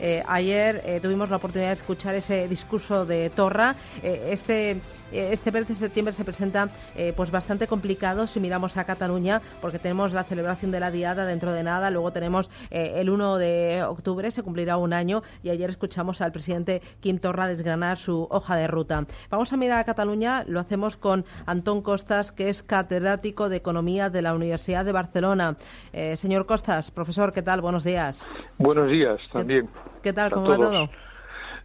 Eh, ayer eh, tuvimos la oportunidad de escuchar ese discurso de Torra. Eh, este este mes de septiembre se presenta pues bastante complicado si miramos a Cataluña porque tenemos la celebración de la Diada dentro de nada, luego tenemos el 1 de octubre, se cumplirá un año y ayer escuchamos al presidente Quim Torra desgranar su hoja de ruta. Vamos a mirar a Cataluña, lo hacemos con Antón Costas, que es catedrático de Economía de la Universidad de Barcelona. señor Costas, profesor, ¿qué tal? Buenos días. Buenos días, también. ¿Qué tal? ¿Cómo va todo?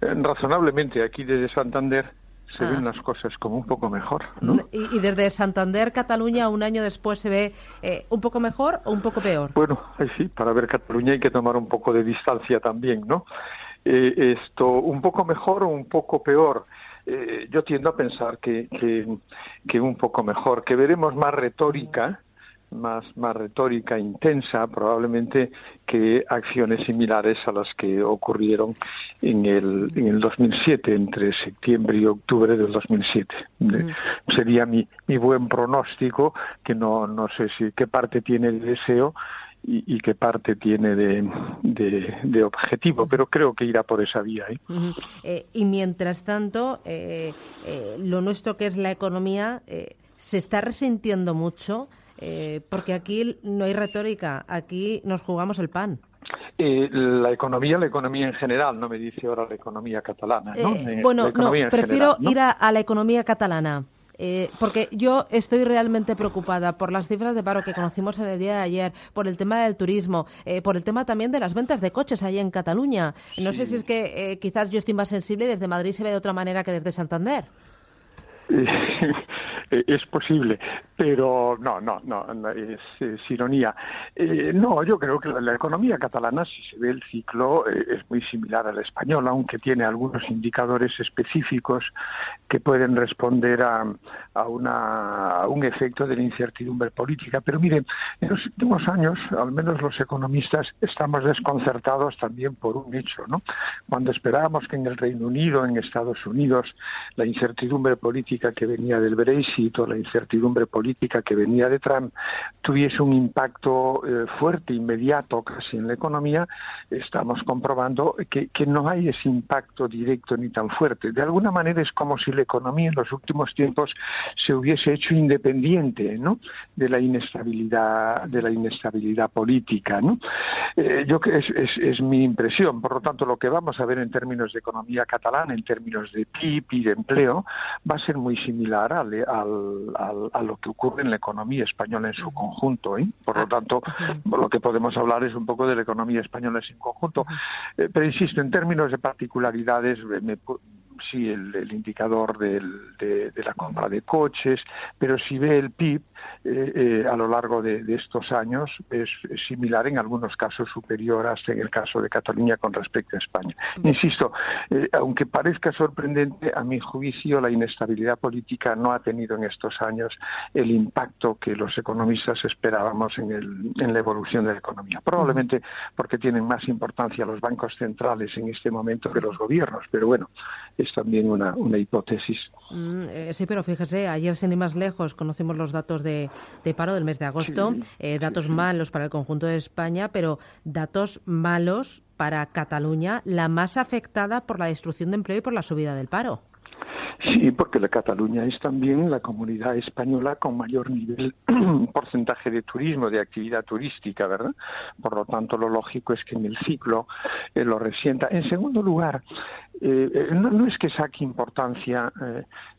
Eh, razonablemente, aquí desde Santander se ven ah. las cosas como un poco mejor. ¿no? ¿Y, desde Santander, Cataluña, un año después se ve eh, un poco mejor o un poco peor? Bueno, sí, para ver Cataluña hay que tomar un poco de distancia también, ¿no? Eh, esto, un poco mejor o un poco peor. yo tiendo a pensar que, que, que, un poco mejor, que veremos más retórica más, más retórica intensa probablemente que acciones similares a las que ocurrieron en el, en el 2007, entre septiembre y octubre del 2007. Sería mi, mi buen pronóstico, que no, no sé si qué parte tiene el deseo y, qué parte tiene de, de, objetivo, pero creo que irá por esa vía. ¿eh? Eh, y mientras tanto, eh, lo nuestro que es la economía se está resintiendo mucho eh, porque aquí no hay retórica, aquí nos jugamos el pan. Eh, la economía, la economía en general, no me dice ahora la economía catalana. ¿no? Eh, bueno, no, prefiero ir a, la economía catalana. porque yo estoy realmente preocupada por las cifras de paro que conocimos en el día de ayer, por el tema del turismo, por el tema también de las ventas de coches ahí en Cataluña. No sé si es que quizás yo estoy más sensible y desde Madrid se ve de otra manera que desde Santander. Eh, es posible, pero no, no, no, es, ironía. Eh, no, yo creo que la, economía catalana, si se ve el ciclo, eh, es muy similar a la española, aunque tiene algunos indicadores específicos que pueden responder a, a, una, un efecto de la incertidumbre política. Pero miren, en los últimos años, al menos los economistas, estamos desconcertados también por un hecho, ¿no? Cuando esperábamos que en el Reino Unido, en Estados Unidos, la incertidumbre política que venía del Brexit, la incertidumbre política que venía de Trump tuviese un impacto eh, fuerte, inmediato casi en la economía, estamos comprobando que, no hay ese impacto directo ni tan fuerte. De alguna manera es como si la economía en los últimos tiempos se hubiese hecho independiente ¿no? de la inestabilidad de la inestabilidad política. ¿no? Eh, yo es mi impresión. Por lo tanto, lo que vamos a ver en términos de economía catalana, en términos de PIB y de empleo, va a ser muy similar al a lo que ocurre en la economía española en su conjunto. ¿eh? Por lo ah, tanto, lo que podemos hablar es un poco de la economía española en su conjunto. Eh, pero insisto, en términos de particularidades, me, sí el, indicador del, de, la compra de coches, pero si ve el PIB eh, eh, a lo largo de, estos años es, similar, en algunos casos superior hasta en el caso de Cataluña con respecto a España. Insisto, eh, aunque parezca sorprendente, a mi juicio la inestabilidad política no ha tenido en estos años el impacto que los economistas esperábamos en, el, en la evolución de la economía. Probablemente porque tienen más importancia los bancos centrales en este momento que los gobiernos, pero bueno, es también una, una hipótesis. Mm, eh, sí, pero fíjese, ayer sin ir más lejos conocimos los datos de, de paro del mes de agosto, eh, datos malos para el conjunto de España, pero datos malos para Cataluña, la más afectada por la destrucción de empleo y por la subida del paro. Sí, porque la Cataluña es también la comunidad española con mayor nivel, porcentaje de turismo, de actividad turística, ¿verdad? Por lo tanto, lo lógico es que en el ciclo eh, lo resienta. En segundo lugar, eh, eh, no, es que saque importancia,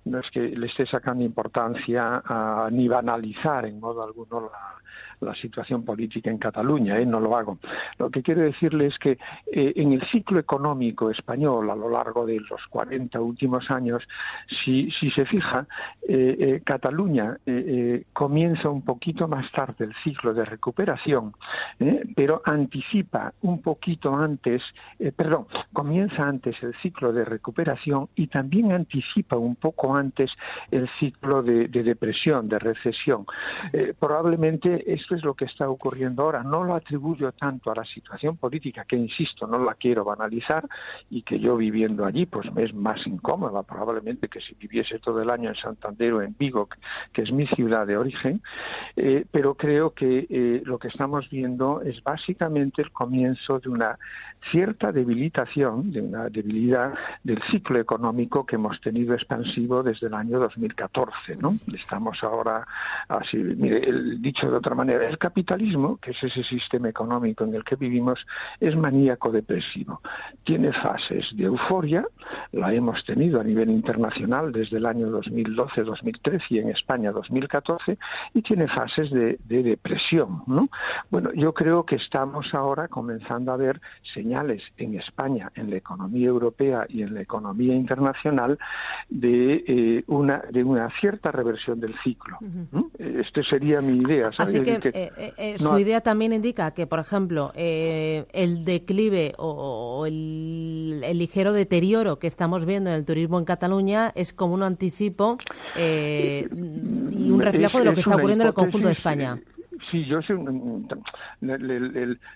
no es que le esté sacando importancia a, ni banalizar en modo alguno la, la situación política en Cataluña, ¿eh? no lo hago. Lo que quiero decirle es que eh, en el ciclo económico español a lo largo de los 40 últimos años, si, se fija, eh, eh Cataluña eh, comienza un poquito más tarde el ciclo de recuperación, pero anticipa un poquito antes, perdón, comienza antes el ciclo de recuperación y también anticipa un poco antes el ciclo de, de depresión, de recesión. probablemente es esto es lo que está ocurriendo ahora. No lo atribuyo tanto a la situación política, que insisto, no la quiero banalizar y que yo viviendo allí pues me es más incómoda probablemente que si viviese todo el año en Santander o en Vigo, que es mi ciudad de origen, eh, pero creo que eh, lo que estamos viendo es básicamente el comienzo de una cierta debilitación, de una debilidad del ciclo económico que hemos tenido expansivo desde el año 2014. ¿no? Estamos ahora, así, mire, el, dicho de otra manera, el capitalismo, que es ese sistema económico en el que vivimos, es maníaco depresivo. Tiene fases de euforia, la hemos tenido a nivel internacional desde el año 2012-2013 y en España 2014, y tiene fases de, de depresión. ¿no? Bueno, yo creo que estamos ahora comenzando a ver señales en España, en la economía europea y en la economía internacional de eh, una de una cierta reversión del ciclo. Esta sería mi idea. Así que, eh, eh, su idea también indica que, por ejemplo, el declive o, el, ligero deterioro que estamos viendo en el turismo en Cataluña es como un anticipo y un reflejo de lo que está ocurriendo en el conjunto de España. Sí, yo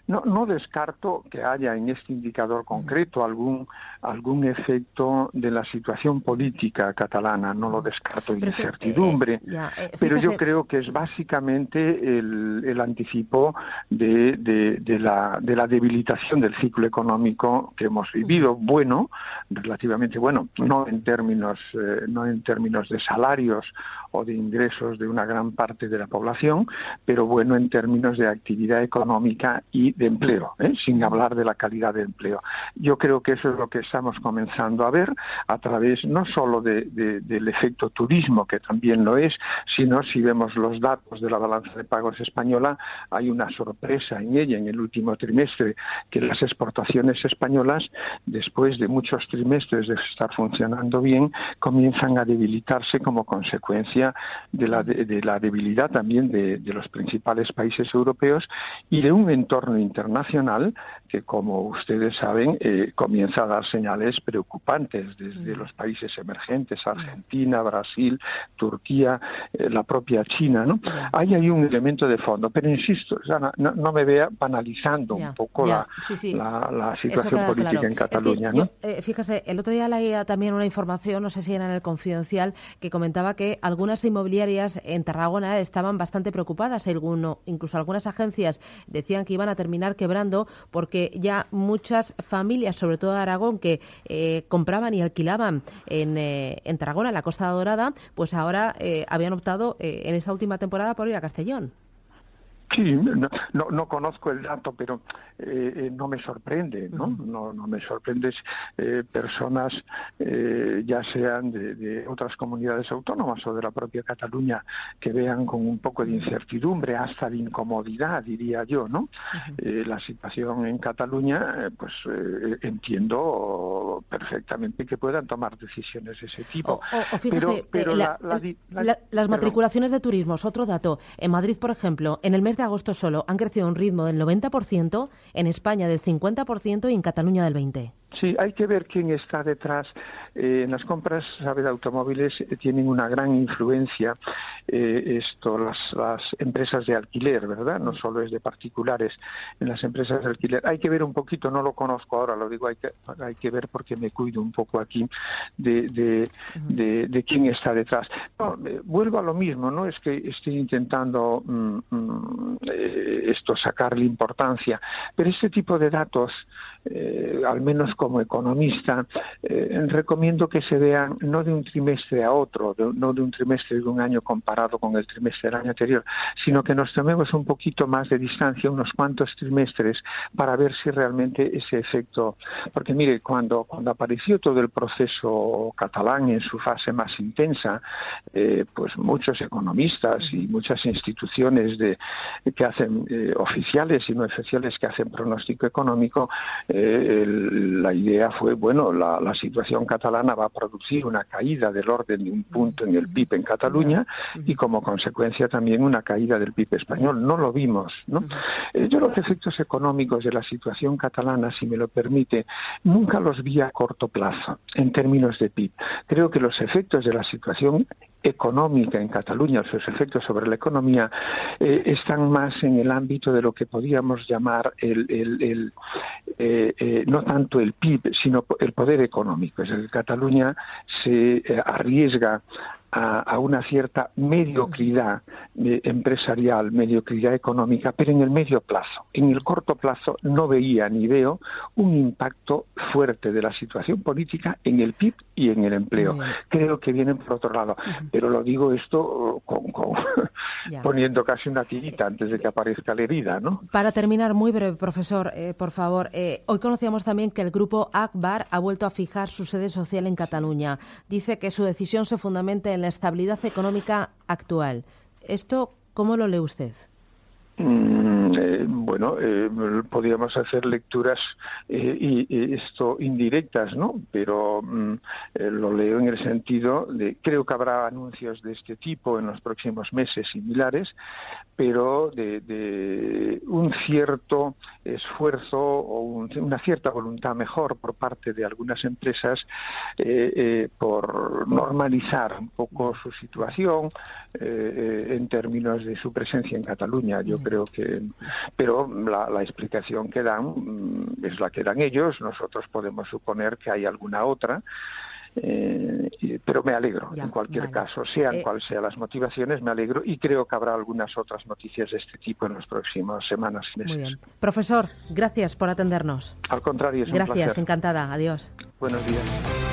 no, no descarto que haya en este indicador concreto algún algún efecto de la situación política catalana, no lo descarto, de incertidumbre, eh, eh, pero yo creo que es básicamente el, el anticipo de, de, la, de la debilitación del ciclo económico que hemos vivido, bueno, relativamente bueno, no en términos, eh, no en términos de salarios o de ingresos de una gran parte de la población, pero bueno en términos de actividad económica y de empleo, sin hablar de la calidad de empleo. Yo creo que eso es lo que estamos comenzando a ver a través no solo de, del efecto turismo, que también lo es, sino si vemos los datos de la balanza de pagos española, hay una sorpresa en ella en el último trimestre, que las exportaciones españolas, después de muchos trimestres de estar funcionando bien, comienzan a debilitarse como consecuencia de la, de, la debilidad también de, de los principales países europeos y de un entorno internacional que, como ustedes saben, eh, comienza a dar señales preocupantes desde mm. los países emergentes, mm. Argentina, Brasil, Turquía, eh, la propia China. ¿no? Hay ahí un elemento de fondo, pero insisto, no, me vea banalizando un poco La, la, situación política en Cataluña. ¿no? Eh, fíjese, el otro día leía también una información, no sé si era en el Confidencial, que comentaba que algunas inmobiliarias en Tarragona estaban bastante preocupadas, alguno, incluso algunas agencias decían que iban a terminar quebrando porque ya muchas familias, sobre todo de Aragón, que eh, compraban y alquilaban en, eh, en Tarragona, en la Costa Dorada, pues ahora eh, habían optado en esta última temporada por ir a Castellón. Sí, no, no, conozco el dato, pero eh, eh, no me sorprende, ¿no? No, no me sorprende eh, personas, ya sean de, otras comunidades autónomas o de la propia Cataluña, que vean con un poco de incertidumbre, hasta de incomodidad, diría yo, ¿no? la situación en Cataluña, pues entiendo perfectamente que puedan tomar decisiones de ese tipo. pero, las matriculaciones de turismo es otro dato. En Madrid, por ejemplo, en el mes de agosto solo han crecido a un ritmo del 90%, en España del 50% y en Cataluña del 20%. Sí, hay que ver quién está detrás. Eh, en las compras, sabe, de automóviles eh, tienen una gran influencia eh, esto las, las, empresas de alquiler, ¿verdad? No solo es de particulares en las empresas de alquiler. Hay que ver un poquito, no lo conozco ahora, lo digo, hay que, hay que ver porque me cuido un poco aquí de, de, de, quién está detrás. No, vuelvo a lo mismo, no es que estoy intentando mm, mm, esto sacarle importancia, pero este tipo de datos, al menos como economista, eh, recomiendo que se vean no de un trimestre a otro, no de un trimestre de un año comparado con el trimestre del año anterior, sino que nos tomemos un poquito más de distancia, unos cuantos trimestres, para ver si realmente ese efecto. Porque mire, cuando, cuando apareció todo el proceso catalán en su fase más intensa, eh, pues muchos economistas y muchas instituciones de, que hacen eh, oficiales y no oficiales que hacen pronóstico económico, la idea fue, bueno, la, situación catalana va a producir una caída del orden de un punto en el PIB en Cataluña y como consecuencia también una caída del PIB español. No lo vimos, ¿no? Eh, yo los efectos económicos de la situación catalana, si me lo permite, nunca los vi a corto plazo en términos de PIB. Creo que los efectos de la situación económica en Cataluña, sus efectos sobre la economía, eh, están más en el ámbito de lo que podríamos llamar el, el, eh, eh, no tanto el PIB, sino el poder económico. Es decir, Cataluña se arriesga a, una cierta mediocridad empresarial, mediocridad económica, pero en el medio plazo. En el corto plazo no veía ni veo un impacto fuerte de la situación política en el PIB y en el empleo. Creo que vienen por otro lado, pero lo digo esto con, poniendo casi una tirita antes de que aparezca la herida, ¿no? Para terminar, muy breve, profesor, eh, por favor. Eh, hoy conocíamos también que el grupo Akbar ha vuelto a fijar su sede social en Cataluña. Dice que su decisión se fundamenta en la estabilidad económica actual. ¿Esto cómo lo lee usted? Mm, eh, bueno, eh, podríamos hacer lecturas eh, y, esto indirectas, ¿no? Pero mm, lo leo en el sentido de creo que habrá anuncios de este tipo en los próximos meses similares, pero de, un cierto esfuerzo o una cierta voluntad mejor por parte de algunas empresas por normalizar un poco su situación en términos de su presencia en Cataluña. Yo creo que, pero la, explicación que dan mm, es la que dan ellos. Nosotros podemos suponer que hay alguna otra. Eh, pero me alegro, en cualquier caso, sean eh, cuales sean las motivaciones, me alegro y creo que habrá algunas otras noticias de este tipo en las próximas semanas y meses. Muy bien. Profesor, gracias por atendernos. Al contrario, es Gracias, un encantada. Adiós. Buenos días.